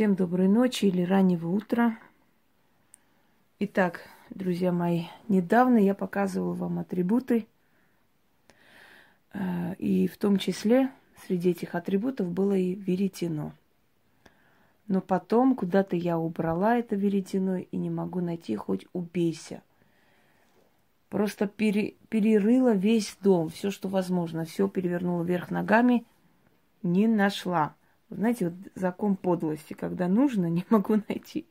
Всем доброй ночи или раннего утра. Итак, друзья мои, недавно я показывала вам атрибуты, э, и в том числе среди этих атрибутов было и веретено. Но потом куда-то я убрала это веретено и не могу найти, хоть убейся. Просто пере, перерыла весь дом, все, что возможно, все перевернула вверх ногами, не нашла. Знаете, вот закон подлости, когда нужно, не могу найти.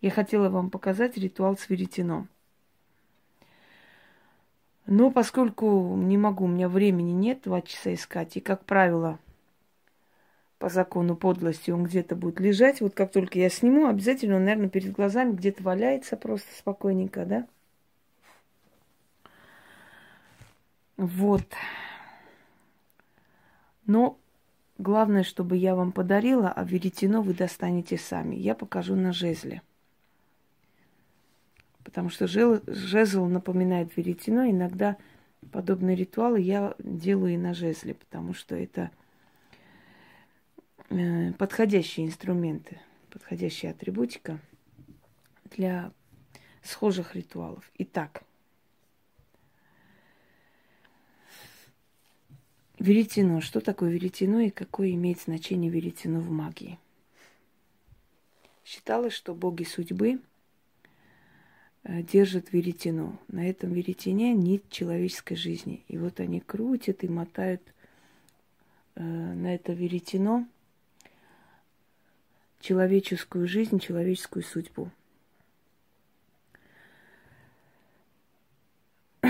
Я хотела вам показать ритуал с веретеном. Но поскольку не могу, у меня времени нет два часа искать, и, как правило, по закону подлости он где-то будет лежать, вот как только я сниму, обязательно он, наверное, перед глазами где-то валяется просто спокойненько, да? Вот. Но Главное, чтобы я вам подарила, а веретено вы достанете сами. Я покажу на жезле. Потому что жезл напоминает веретено. Иногда подобные ритуалы я делаю и на жезле, потому что это э, подходящие инструменты, подходящая атрибутика для схожих ритуалов. Итак, Веретено. Что такое веретено и какое имеет значение веретено в магии? Считалось, что боги судьбы э, держат веретено. На этом веретене нить человеческой жизни. И вот они крутят и мотают э, на это веретено человеческую жизнь, человеческую судьбу.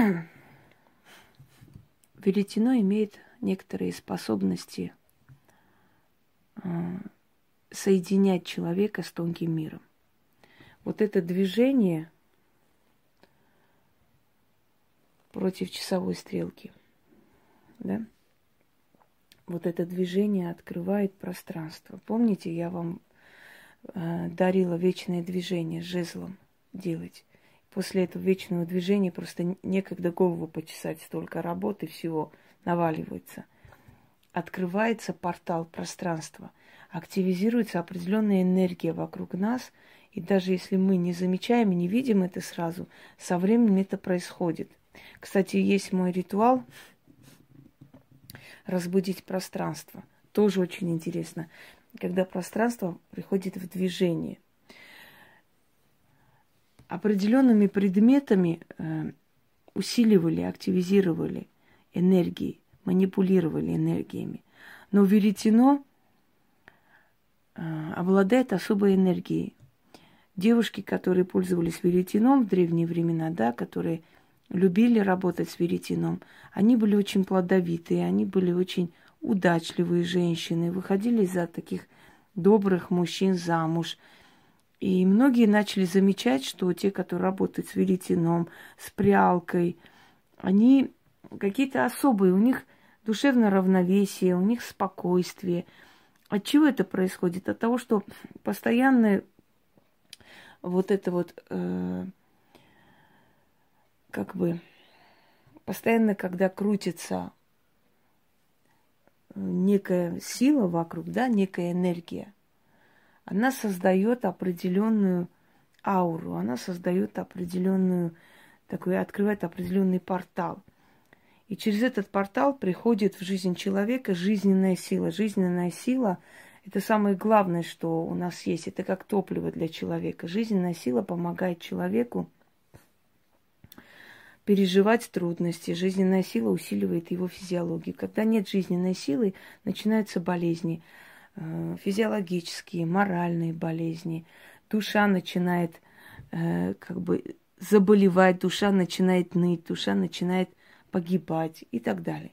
Веретено имеет некоторые способности э, соединять человека с тонким миром. Вот это движение против часовой стрелки, да, вот это движение открывает пространство. Помните, я вам э, дарила вечное движение жезлом делать. После этого вечного движения просто некогда голову почесать, столько работы всего – наваливается. Открывается портал пространства, активизируется определенная энергия вокруг нас, и даже если мы не замечаем и не видим это сразу, со временем это происходит. Кстати, есть мой ритуал разбудить пространство. Тоже очень интересно, когда пространство приходит в движение. Определенными предметами э, усиливали, активизировали энергии, манипулировали энергиями. Но веретено э, обладает особой энергией. Девушки, которые пользовались веретеном в древние времена, да, которые любили работать с веретеном, они были очень плодовитые, они были очень удачливые женщины, выходили за таких добрых мужчин замуж. И многие начали замечать, что те, которые работают с веретеном, с прялкой, они какие-то особые, у них душевное равновесие, у них спокойствие. От чего это происходит? От того, что постоянное вот это вот, э, как бы, постоянно, когда крутится некая сила вокруг, да, некая энергия, она создает определенную ауру, она создает определенную, такой, открывает определенный портал. И через этот портал приходит в жизнь человека жизненная сила. Жизненная сила – это самое главное, что у нас есть. Это как топливо для человека. Жизненная сила помогает человеку переживать трудности. Жизненная сила усиливает его физиологию. Когда нет жизненной силы, начинаются болезни. Э, физиологические, моральные болезни. Душа начинает э, как бы заболевать, душа начинает ныть, душа начинает погибать и так далее.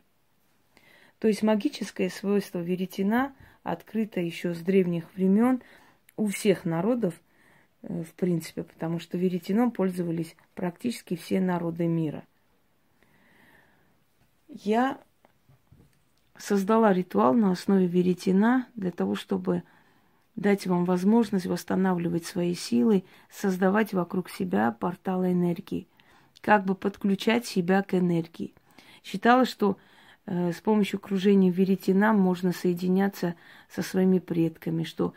То есть магическое свойство веретена открыто еще с древних времен у всех народов, э, в принципе, потому что веретеном пользовались практически все народы мира. Я создала ритуал на основе веретена для того, чтобы дать вам возможность восстанавливать свои силы, создавать вокруг себя порталы энергии – как бы подключать себя к энергии. Считалось, что э, с помощью кружения веретена можно соединяться со своими предками, что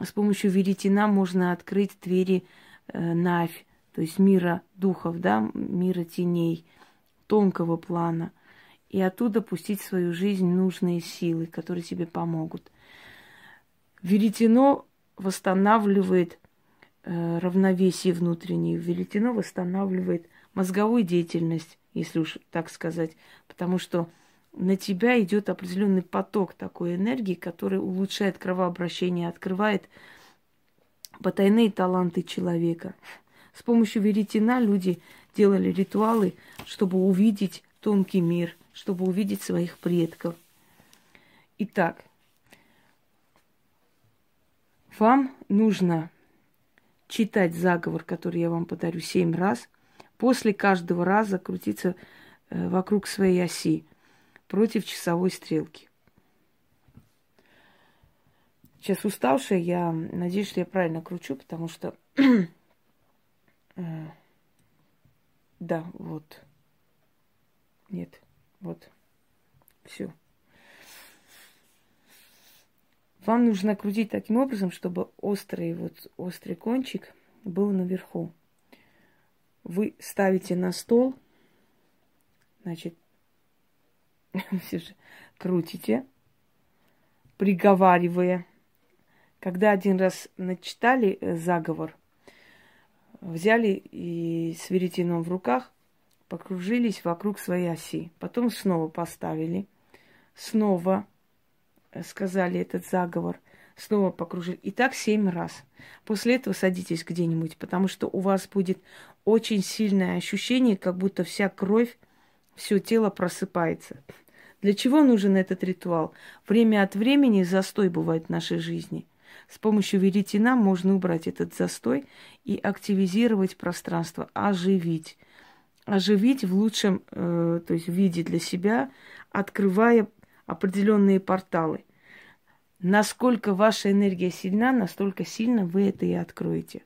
с помощью веретена можно открыть двери э, Навь, то есть мира духов, да, мира теней, тонкого плана. И оттуда пустить в свою жизнь нужные силы, которые тебе помогут. Веретено восстанавливает э, равновесие внутреннее. Веретено восстанавливает мозговую деятельность, если уж так сказать. Потому что на тебя идет определенный поток такой энергии, который улучшает кровообращение, открывает потайные таланты человека. С помощью веретена люди делали ритуалы, чтобы увидеть тонкий мир, чтобы увидеть своих предков. Итак, вам нужно читать заговор, который я вам подарю семь раз. После каждого раза крутиться э, вокруг своей оси против часовой стрелки. Сейчас уставшая, я надеюсь, что я правильно кручу, потому что... Э, да, вот. Нет, вот. Все. Вам нужно крутить таким образом, чтобы острый, вот, острый кончик был наверху. Вы ставите на стол, значит, крутите, приговаривая. Когда один раз начитали э, заговор, взяли и с веретеном в руках покружились вокруг своей оси. Потом снова поставили, снова э, сказали этот заговор, снова покружили. И так семь раз. После этого садитесь где-нибудь, потому что у вас будет очень сильное ощущение, как будто вся кровь все тело просыпается. Для чего нужен этот ритуал? Время от времени застой бывает в нашей жизни. С помощью веретена можно убрать этот застой и активизировать пространство, оживить. Оживить в лучшем э, то есть виде для себя, открывая определенные порталы. Насколько ваша энергия сильна, настолько сильно вы это и откроете.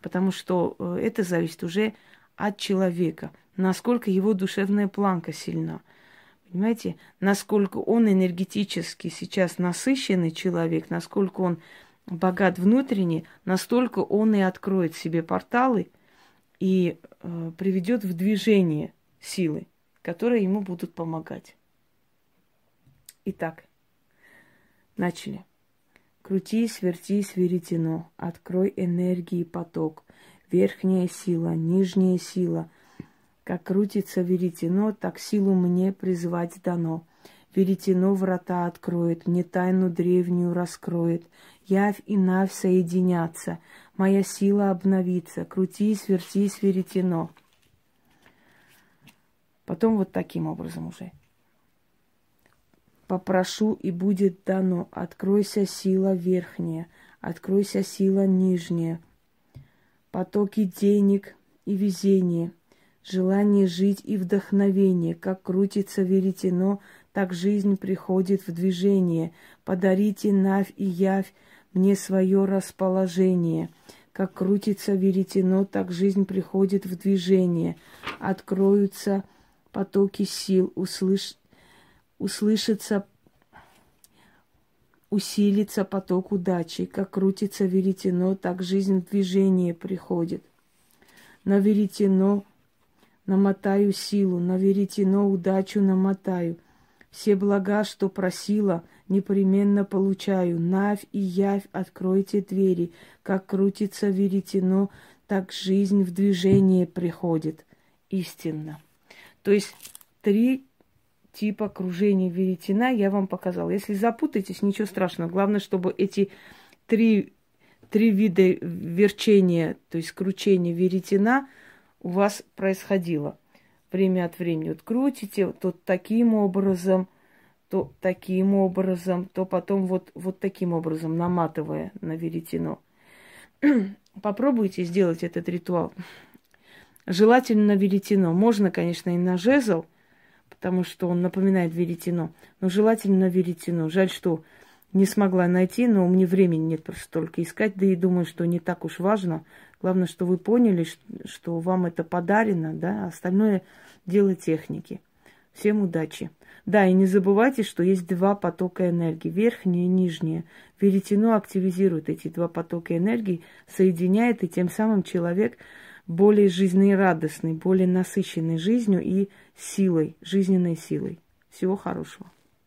Потому что э, это зависит уже от человека насколько его душевная планка сильна. Понимаете, насколько он энергетически сейчас насыщенный человек, насколько он богат внутренне, настолько он и откроет себе порталы и э, приведет в движение силы, которые ему будут помогать. Итак, начали. Крутись, вертись, веретено, открой энергии поток, верхняя сила, нижняя сила – как крутится веретено, так силу мне призвать дано. Веретено врата откроет, мне тайну древнюю раскроет. Явь и навь соединятся, моя сила обновится. Крутись, вертись, веретено. Потом вот таким образом уже. Попрошу, и будет дано. Откройся сила верхняя, откройся сила нижняя. Потоки денег и везения – желание жить и вдохновение. Как крутится веретено, так жизнь приходит в движение. Подарите навь и явь мне свое расположение. Как крутится веретено, так жизнь приходит в движение. Откроются потоки сил, услыш... услышится усилится поток удачи. Как крутится веретено, так жизнь в движение приходит. На веретено намотаю силу, на веретено удачу намотаю. Все блага, что просила, непременно получаю. Навь и явь, откройте двери. Как крутится веретено, так жизнь в движение приходит. Истинно. То есть три типа кружения веретена я вам показала. Если запутаетесь, ничего страшного. Главное, чтобы эти три, три вида верчения, то есть кручения веретена – у вас происходило. Время от времени вот крутите, то таким образом, то таким образом, то потом вот, вот таким образом, наматывая на веретено. Попробуйте сделать этот ритуал. Желательно на веретено. Можно, конечно, и на жезл, потому что он напоминает веретено. Но желательно веретено. Жаль, что не смогла найти, но у меня времени нет просто только искать. Да и думаю, что не так уж важно. Главное, что вы поняли, что вам это подарено, да, а остальное дело техники. Всем удачи. Да, и не забывайте, что есть два потока энергии, верхнее и нижнее. Веретено активизирует эти два потока энергии, соединяет, и тем самым человек более жизнерадостной, более насыщенной жизнью и силой, жизненной силой. Всего хорошего.